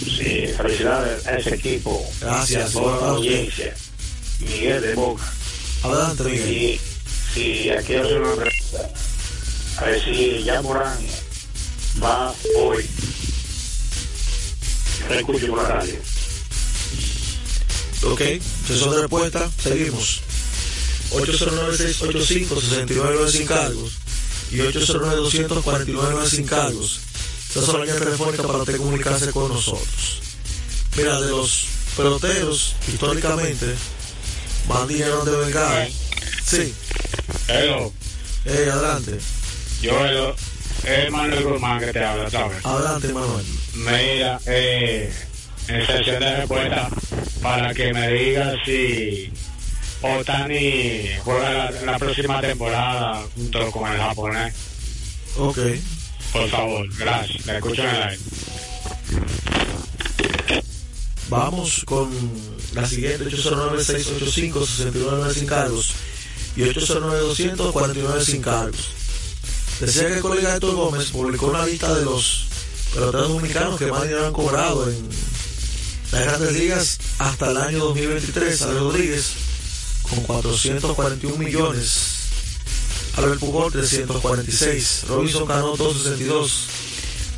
Sí, felicidades a ese equipo.
Gracias.
Toda la audiencia. Miguel de Boca.
Adelante, Miguel.
Y, y aquí hacer una pregunta. A ver si ya Morán va hoy. Escucho por la radio.
Ok, sesión de respuesta, seguimos. 809-685-69 sin cargos y 809-249 sin cargos. Esa es la línea telefónica para usted comunicarse con nosotros. Mira, de los peloteros, históricamente, más dinero de vengar. Sí.
Hello.
Eh, adelante.
Yo, hello. Es Manuel Guzmán que te habla, ¿sabes?
Adelante, Manuel.
Mira, eh, en sesión de respuesta, para que me diga si Otani juega la, la próxima temporada junto con el japonés.
Ok.
Por favor, gracias. En el aire.
Vamos con la siguiente 809-685-69 sin cargos y 809-200-49 sin cargos. Decía que el colega Héctor Gómez publicó una lista de los peloteros dominicanos que más dinero han cobrado en las grandes ligas hasta el año 2023. Alex Rodríguez con 441 millones. Albert Pujol 346. Robinson Cano 262.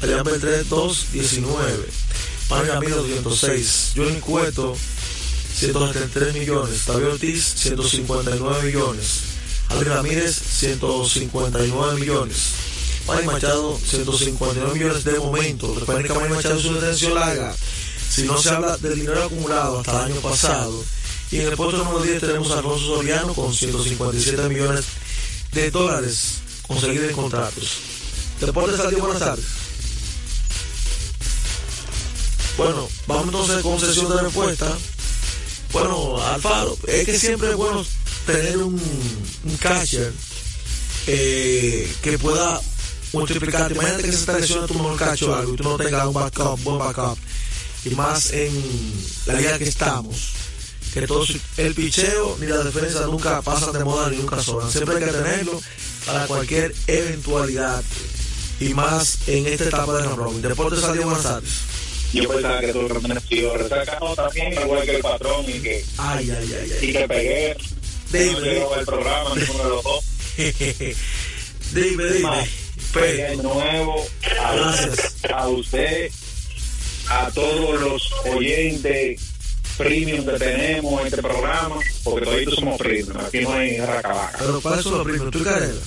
Adrián Beltré 219. Manny Ramírez 206. Johnny Cueto 173 millones. David Ortiz 159 millones. Alvin Ramírez 159 millones. Manny Machado 159 millones de momento. Recuerden que Manny Machado es una detención larga. Si no se habla del dinero acumulado hasta el año pasado. Y en el puesto número 10 tenemos a Alfonso Soriano con 157 millones de dólares conseguidos en contratos. Deportes al día, buenas tardes. Bueno, vamos entonces con sesión de respuesta. Bueno, Alfaro, es que siempre es bueno tener un, un eh, que pueda multiplicar. Imagínate que se te lesiona tu mejor catcher o algo y tú no tengas un backup, buen backup. Y más en la liga que estamos. Que todo, el picheo ni la defensa nunca pasan de moda ni nunca sobran. Siempre hay que tenerlo para cualquier eventualidad. Y más en esta etapa de robin. Deportes salió buenas tardes.
Yo pensaba que tú pertenecías resacado también, igual que el patrón y que,
Ay, ay, ay, ay.
y que pegué.
Dime.
No llegó el programa, ninguno de los dos.
dime, dime.
Feliz año nuevo a,
Gracias.
a usted, a todos los oyentes premium que tenemos en este programa, porque todos somos premium, aquí no hay racabaca.
Pero para eso lo primero, tú Carela.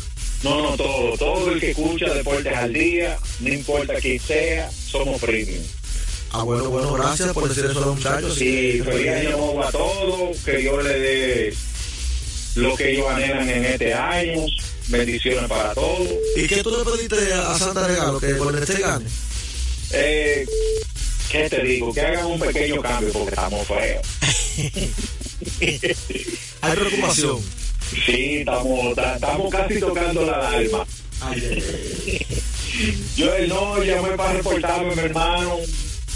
No, no, todo, todo el que escucha Deportes al Día, no importa quién sea, somos premium.
Ah, bueno, bueno, gracias por decir eso a los muchachos.
Y feliz año nuevo a todos, que Dios le dé lo que ellos anhelan en este año, bendiciones para todos.
¿Y qué tú le pediste a Santa Regalo? Que Golden State gane.
Eh, ¿Qué te digo? Que hagan un pequeño cambio porque estamos feos.
Hay preocupación.
Sí, estamos, ta- estamos casi tocando la alma. Yo no llamé para reportarme, mi hermano.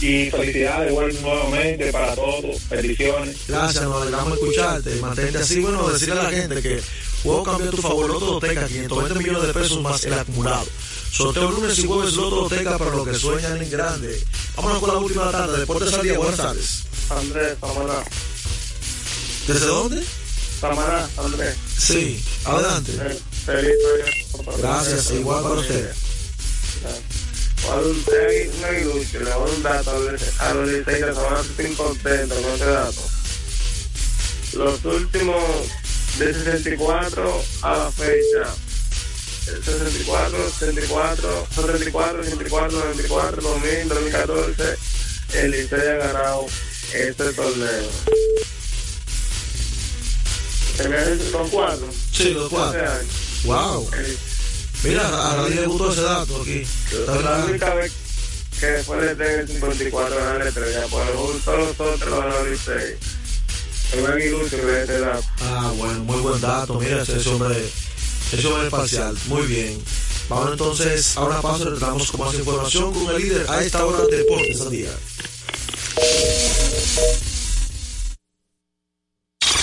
Y felicidades bueno, nuevamente para todos. Bendiciones.
Gracias, nos alegramos escucharte. Mantente así. Bueno, decirle a la gente que juego cambió tu favor. Loto Loteca, 520 millones de pesos más el acumulado. Sorteo lunes y jueves Loto Loteca para los que sueñan en grande. Vámonos con la última tanda. Deportes al día. Buenas tardes.
Andrés, Samaná.
¿Desde dónde?
Samaná, Andrés.
Sí, adelante.
Eh, Feliz.
Gracias, igual para usted.
un, un aguilucho, le doy un dato a los liceístas, se van a sentir contentos con ese dato. Los últimos de 64 a la fecha, 64, 64, 74, 64, 94, 2000, 2014, el Licey ha ganado este torneo. ¿Son cuatro?
Sí, los cuatro. Wow. Mira, a nadie le gustó ese dato aquí.
La única vez que después de tener el 54 ganar la estrella, por todos los otros lo ganó el Licey. Es un aguilucho de este dato.
Ah, bueno, muy buen dato. Mira, ese hombre, hombre es parcial. Muy bien. Vamos entonces a una pausa y retornamos con más información con el líder a esta hora de Deportes al Día.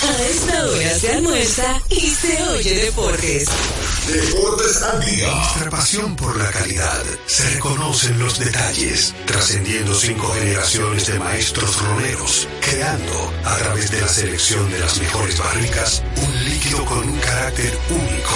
A esta hora se almuerza y se oye deportes.
Deportes al día. Nuestra pasión por la calidad se reconoce en los detalles, trascendiendo cinco generaciones de maestros roneros, creando, a través de la selección de las mejores barricas, un líquido con un carácter único,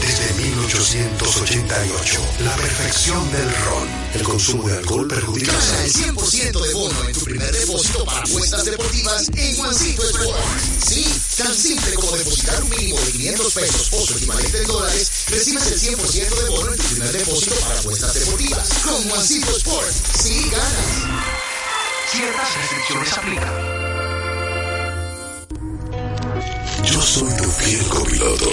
desde 1888, la perfección del ron. El consumo de alcohol perjudica la
Gana el
salud.
100% de bono en tu primer depósito para apuestas deportivas en Juancito Sport. Sí, tan simple como depositar un mínimo de 500 pesos o su equivalente en dólares, recibes el 100% de bono en tu primer depósito para apuestas deportivas. Con Juancito Sport, sí ganas.
Ciertas restricciones aplican. Yo soy tu fiel copiloto.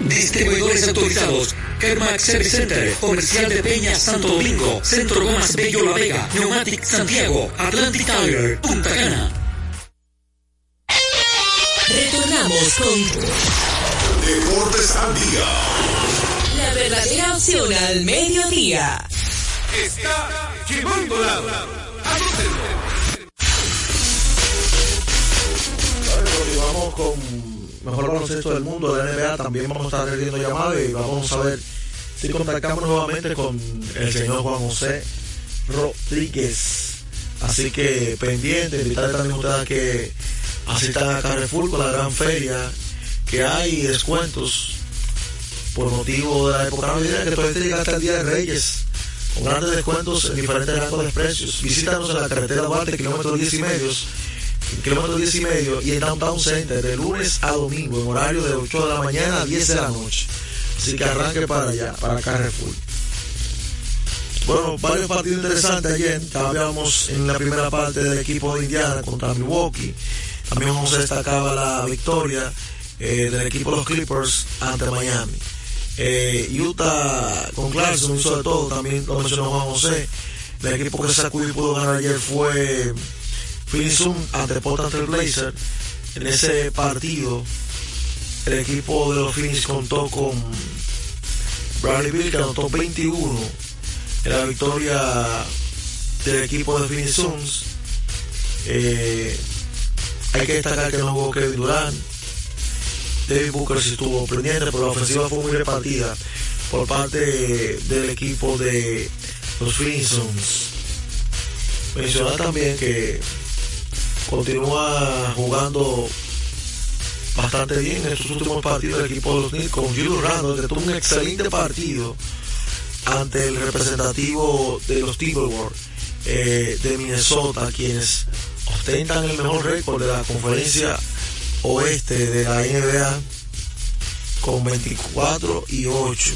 Distribuidores autorizados. Kermax Service Center, Comercial de Peña Santo Domingo, Centro Gomas Bello La Vega, Neumatic Santiago, Atlantic Tire, Punta Cana.
Retornamos con
Deportes al día.
la verdadera opción al mediodía.
Está llevando la
Continuamos con mejor baloncesto del mundo de la NBA. También vamos a estar recibiendo llamadas y vamos a ver si contactamos nuevamente con el señor Juan José Rodríguez. Así que pendiente, invitarle también a ustedes a que asistan a Carrefour con la gran feria que hay descuentos por motivo de la época navideña que todavía llega hasta el Día de Reyes con grandes descuentos en diferentes rangos de precios. Visítanos en la carretera Duarte, kilómetro 10 y medio, kilómetro 10 y medio y en Downtown Center de lunes a domingo en horario de 8 de la mañana a 10 de la noche. Así que arranque para allá, para Carrefour. Bueno, varios partidos interesantes ayer. Cambiamos en la primera parte del equipo de Indiana contra Milwaukee. También vamos a destacar la victoria eh, del equipo de los Clippers ante Miami. Eh, Utah con Clarkson hizo de todo, también lo mencionó Juan. El equipo que sacudió y pudo ganar ayer fue Suns ante Portland Trail Blazer. En ese partido, el equipo de los Phoenix contó con Bradley Bill que anotó 21 en la victoria del equipo de Phoenix Suns. Eh, hay que destacar que no jugó Kevin Durant. David Booker sí estuvo pendiente, pero la ofensiva fue muy repartida por parte del equipo de los Phoenix Suns. Mencionar también que continúa jugando bastante bien en estos últimos partidos del equipo de los Knicks con Julius Randle, que tuvo un excelente partido ante el representativo de los Timberwolves eh, de Minnesota, quienes ostentan el mejor récord de la conferencia oeste de la NBA con 24 y 8.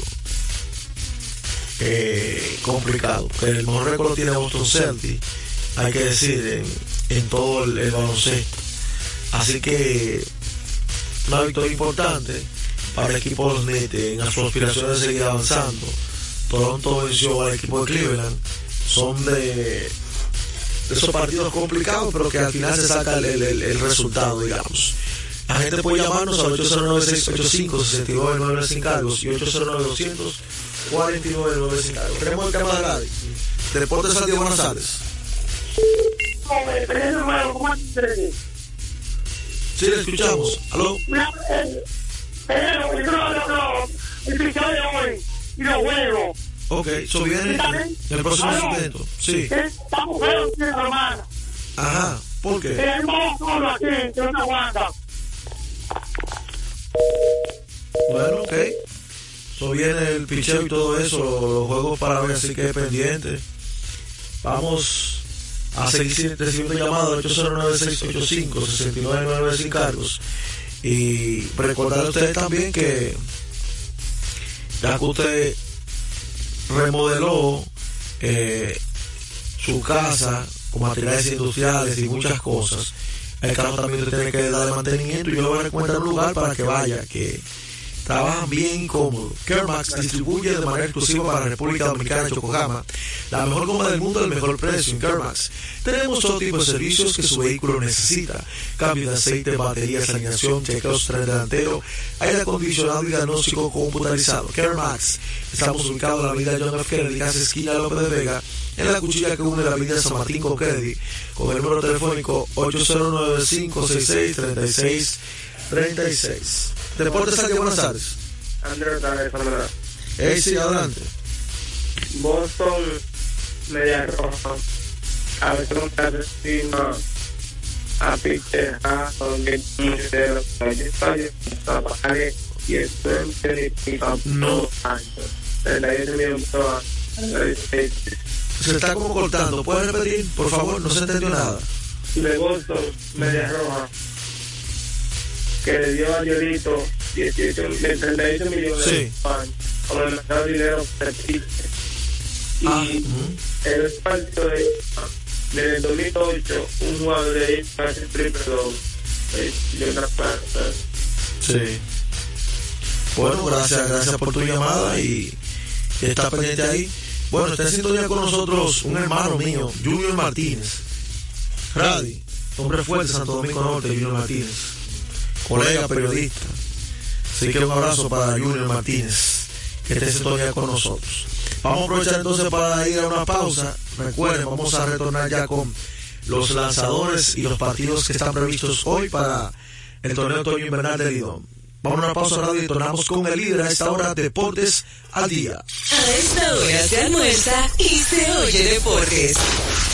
Eh, complicado, el mejor récord tiene Boston Celtics, hay que decir, en todo el, baloncesto. Así que una victoria importante para el equipo los Nets en sus aspiraciones de seguir avanzando. Toronto venció al equipo de Cleveland. Son de esos partidos complicados, pero que al final se saca el, el- resultado, digamos. La gente puede llamarnos al 809-685-6999 sin y 809-200-4999 sin. Tenemos el tema de radio. Deportes día, buenas tardes. Sí, le escuchamos. ¿Aló?
Y los juegos.
Ok, eso viene en el próximo segmento. Sí.
Estamos feos, hermano.
Ajá, ¿por qué?
Tenemos solo aquí, que no aguanta.
Bueno, ok. Eso viene el picheo y todo eso, los juegos para ver, así que pendiente. Vamos a seguir recibiendo llamadas al 809-685-6999 sin cargos. Y recordar a ustedes también que ya que usted remodeló eh, su casa con materiales industriales y muchas cosas, el carro también tiene que darle mantenimiento y yo le voy a recomendar un lugar para que vaya, que trabajan bien cómodo. Kermax distribuye de manera exclusiva para la República Dominicana y Yokohama la mejor goma del mundo al mejor precio en Kermax. Tenemos todo tipo de servicios que su vehículo necesita. Cambio de aceite, baterías, alineación, chequeos tren delantero, aire acondicionado y diagnóstico computarizado. Kermax. Estamos ubicados en la avenida John F. Kennedy, casi esquina López de Vega, en la cuchilla que une la avenida San Martín con Kennedy, con el número telefónico 809-566-3636. Deportes aquí, buenas tardes.
Andrés Tavares.
Ey, sí, adelante.
Boston, media roja. A veces un encima a Hasson, que es un cero. A Pajares y el frente de
No.
38 minutos.
Se está como cortando. ¿Puedes repetir, por favor? No se entendió nada.
de Boston, media roja, que le dio a Diorito 18, de 38 millones
Sí.
de fans, con el mejor dinero de Pique. Y
Ah,
en el partido de, desde el 2008, un jugador de ahí hace triple doble de una planta.
Sí. Bueno, gracias, gracias por tu llamada y, y está pendiente ahí. Bueno, está en sintonía con nosotros un hermano mío, Junior Martínez. Radi, hombre fuerte de Santo Domingo Norte, Junior Martínez. Colega, periodista. Así que un abrazo para Junior Martínez, que está en sintonía con nosotros. Vamos a aprovechar entonces para ir a una pausa. Recuerden, vamos a retornar ya con los lanzadores y los partidos que están previstos hoy para el torneo otoño invernal de Lidón. Vamos a una pausa radio y tornamos con el líder a esta hora Deportes al Día.
A esta hora se almuerza y se oye deportes.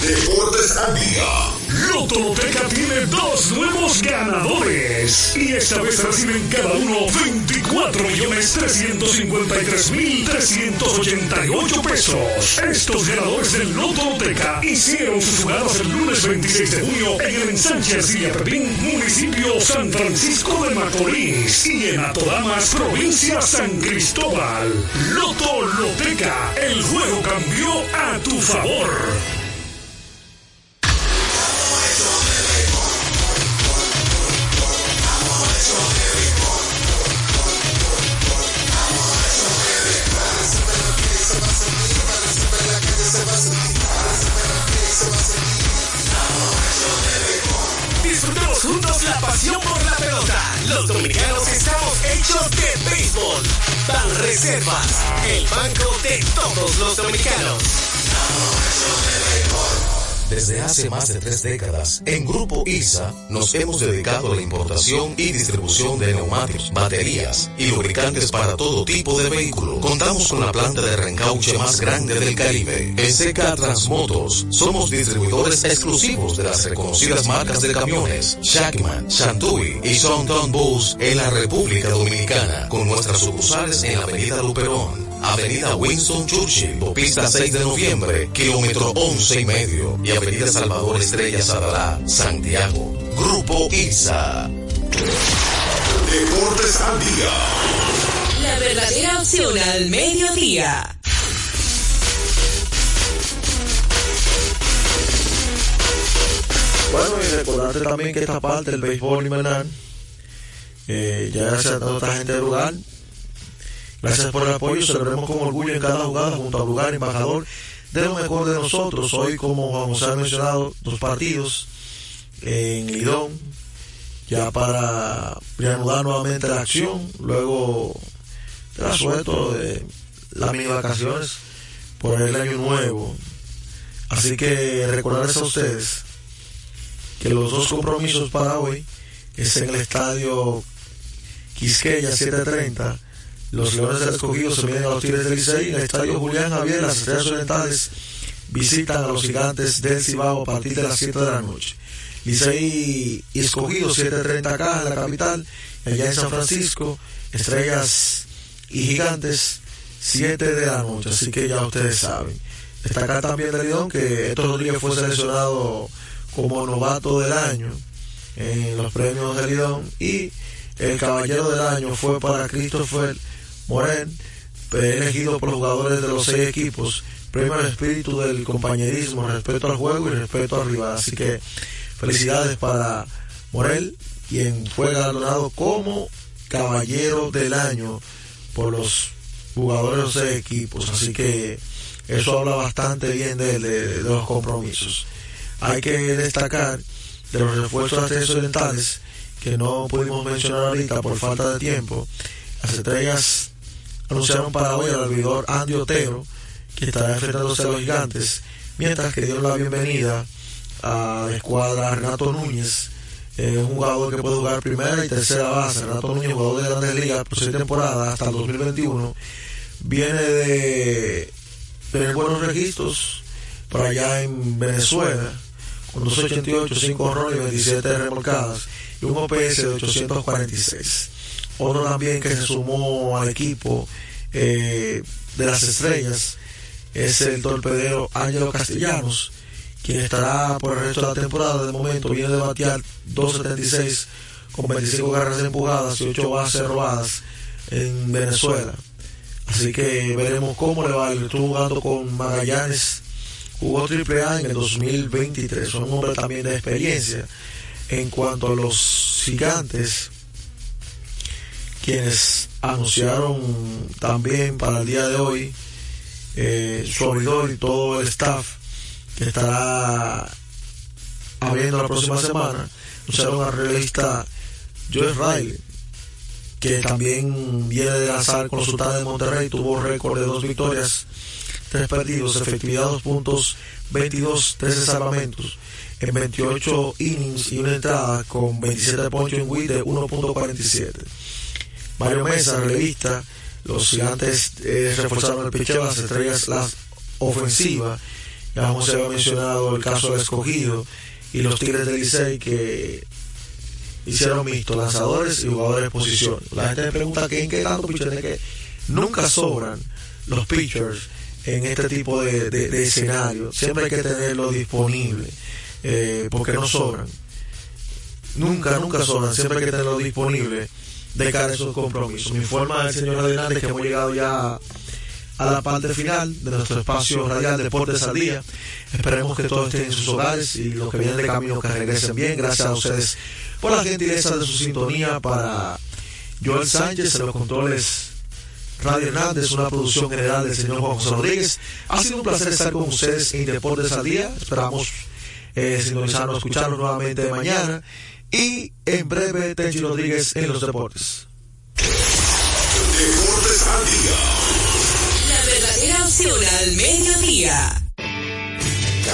Deportes al día. Loto Loteca tiene dos nuevos ganadores. Y esta vez reciben cada uno 24 millones 353 mil 388 pesos. Estos ganadores del Loto Loteca hicieron sus jugadas el lunes 26 de junio en el ensanche Arcilla Pepín, municipio San Francisco de Macorís. Y en Atodamas, provincia San Cristóbal. Loto Loteca, el juego cambió a tu favor.
Disfrutemos juntos la pasión por la pelota. Los dominicanos estamos hechos de béisbol. Ban Reservas, el banco de todos los dominicanos.
Desde hace más de tres décadas, en Grupo ISA nos hemos dedicado a la importación y distribución de neumáticos, baterías y lubricantes para todo tipo de vehículo. Contamos con la planta de reencauche más grande del Caribe. En CK Transmotos somos distribuidores exclusivos de las reconocidas marcas de camiones Shackman, Shantui y Sonton Bus en la República Dominicana, con nuestras sucursales en la Avenida Luperón. Avenida Winston Churchill, pista 6 de noviembre, kilómetro 11 y medio, y Avenida Salvador Estrella Sadalá, Santiago. Grupo ISA.
Deportes al día.
La verdadera opción al mediodía.
Bueno, y recordarte también que esta parte del béisbol invernal, eh, ya se ha dado otra gente del lugar. Gracias por el apoyo, celebremos con orgullo en cada jugada junto al lugar embajador de lo mejor de nosotros. Hoy, como José ha mencionado, dos partidos en Lidón, ya para reanudar nuevamente la acción, luego de suelto de las mini vacaciones por el año nuevo. Así que recordarles a ustedes que los dos compromisos para hoy es en el estadio Quisqueya 730. Los Leones del Escogido se vienen a los Tigres del Licey. En el estadio Julián Javier, las Estrellas Orientales visitan a los gigantes del Cibao a partir de las 7 de la noche. Licey y Escogido 7.30 acá en la capital, allá en San Francisco, Estrellas y Gigantes 7 de la noche, así que ya ustedes saben. Destacar también de Lidón que Héctor Rodríguez fue seleccionado como novato del año en los premios de Lidón y el caballero del año fue para Christopher Moren, elegido por los jugadores de los seis equipos. Premio al espíritu del compañerismo, respeto al juego y respeto al rival. Así que felicidades para Morel, quien fue galardonado como caballero del año por los jugadores de los seis equipos. Así que eso habla bastante bien de, de, los compromisos. Hay que destacar de los refuerzos de orientales que no pudimos mencionar ahorita por falta de tiempo. Las estrellas anunciaron para hoy al abridor Andy Otero, que estará enfrentándose a los gigantes, mientras que dieron la bienvenida a la escuadra Renato Núñez, eh, un jugador que puede jugar primera y tercera base. Renato Núñez, jugador de grandes ligas por seis temporadas hasta el 2021, viene de tener buenos registros para allá en Venezuela, con 288, 5 honrones y 27 remolcadas y un OPS de 846. Otro también que se sumó al equipo eh, de las estrellas es el torpedero Ángelo Castellanos, quien estará por el resto de la temporada. De momento viene de batear 2.76 con 25 carreras empujadas y 8 bases robadas en Venezuela. Así que veremos cómo le va. Estuvo jugando con Magallanes, jugó triple A en el 2023. Son un hombre también de experiencia. En cuanto a los gigantes, quienes anunciaron también para el día de hoy eh, su abridor y todo el staff que estará abriendo la próxima semana, anunciaron al realista Joe Riley, que también viene de lanzar con los de Monterrey, tuvo récord de dos victorias, tres perdidos, efectividad dos puntos, 22, 13 salvamentos en 28 innings y una entrada con 27 ponchos en WID de 1.47. Mario Mesa, revista, los gigantes eh, reforzaron el picheo, las estrellas, la ofensiva. Ya vamos a haber mencionado el caso del escogido y los Tigres del Licey que hicieron mixto, lanzadores y jugadores de posición. La gente me pregunta que en qué tanto pitchers que nunca sobran los pitchers en este tipo de, de, escenario. Siempre hay que tenerlo disponible eh, porque no sobran. Nunca, nunca sobran. Siempre hay que tenerlo disponible de cara a esos compromisos. Me informa el señor Adelante que hemos llegado ya a la parte final de nuestro espacio radial Deportes al Día. Esperemos que todos estén en sus hogares y los que vienen de camino que regresen bien. Gracias a ustedes por la gentileza de su sintonía para Joel Sánchez en los controles Radio Hernández, una producción general del señor Juan José Rodríguez. Ha sido un placer estar con ustedes en Deportes al Día. Esperamos eh, sintonizarnos, escucharnos nuevamente mañana. Y en breve, Tenchi Rodríguez en los deportes.
Deportes al Día. La verdadera opción al mediodía.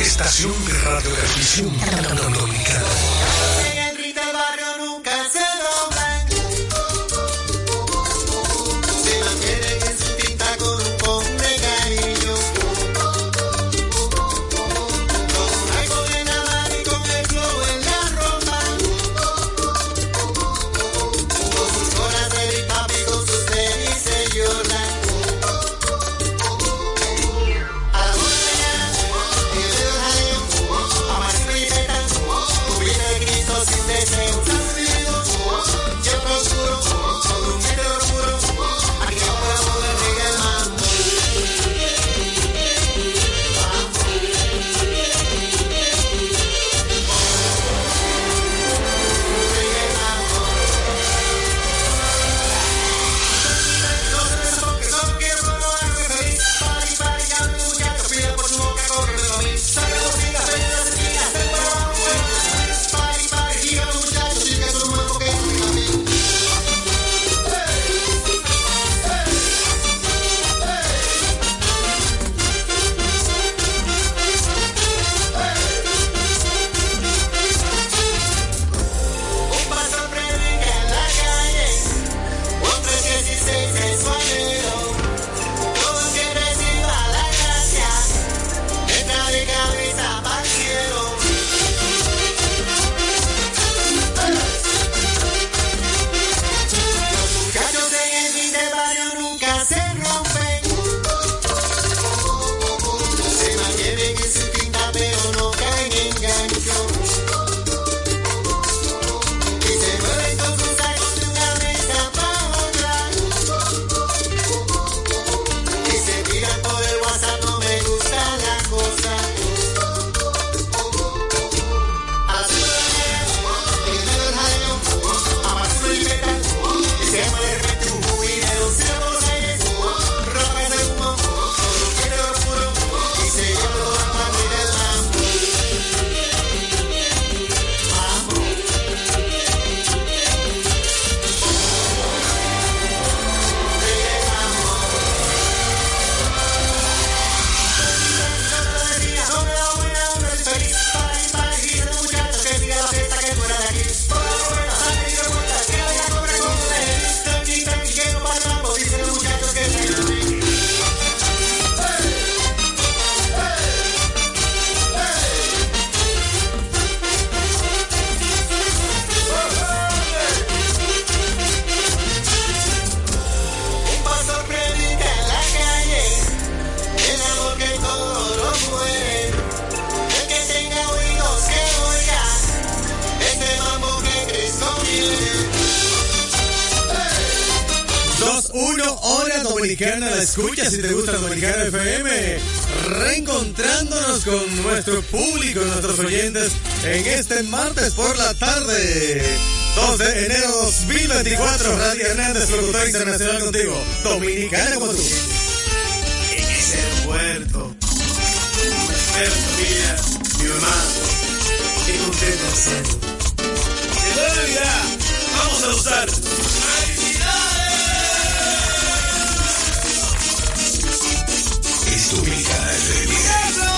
Estación de Radio Televisión Dominicana.
En el barrio nunca se dobla. en ese puerto. Pero mira, mi hermano, qué contento hacerlo. Se puede olvidar, vamos a usar. ¡Felicidades! Esto me cae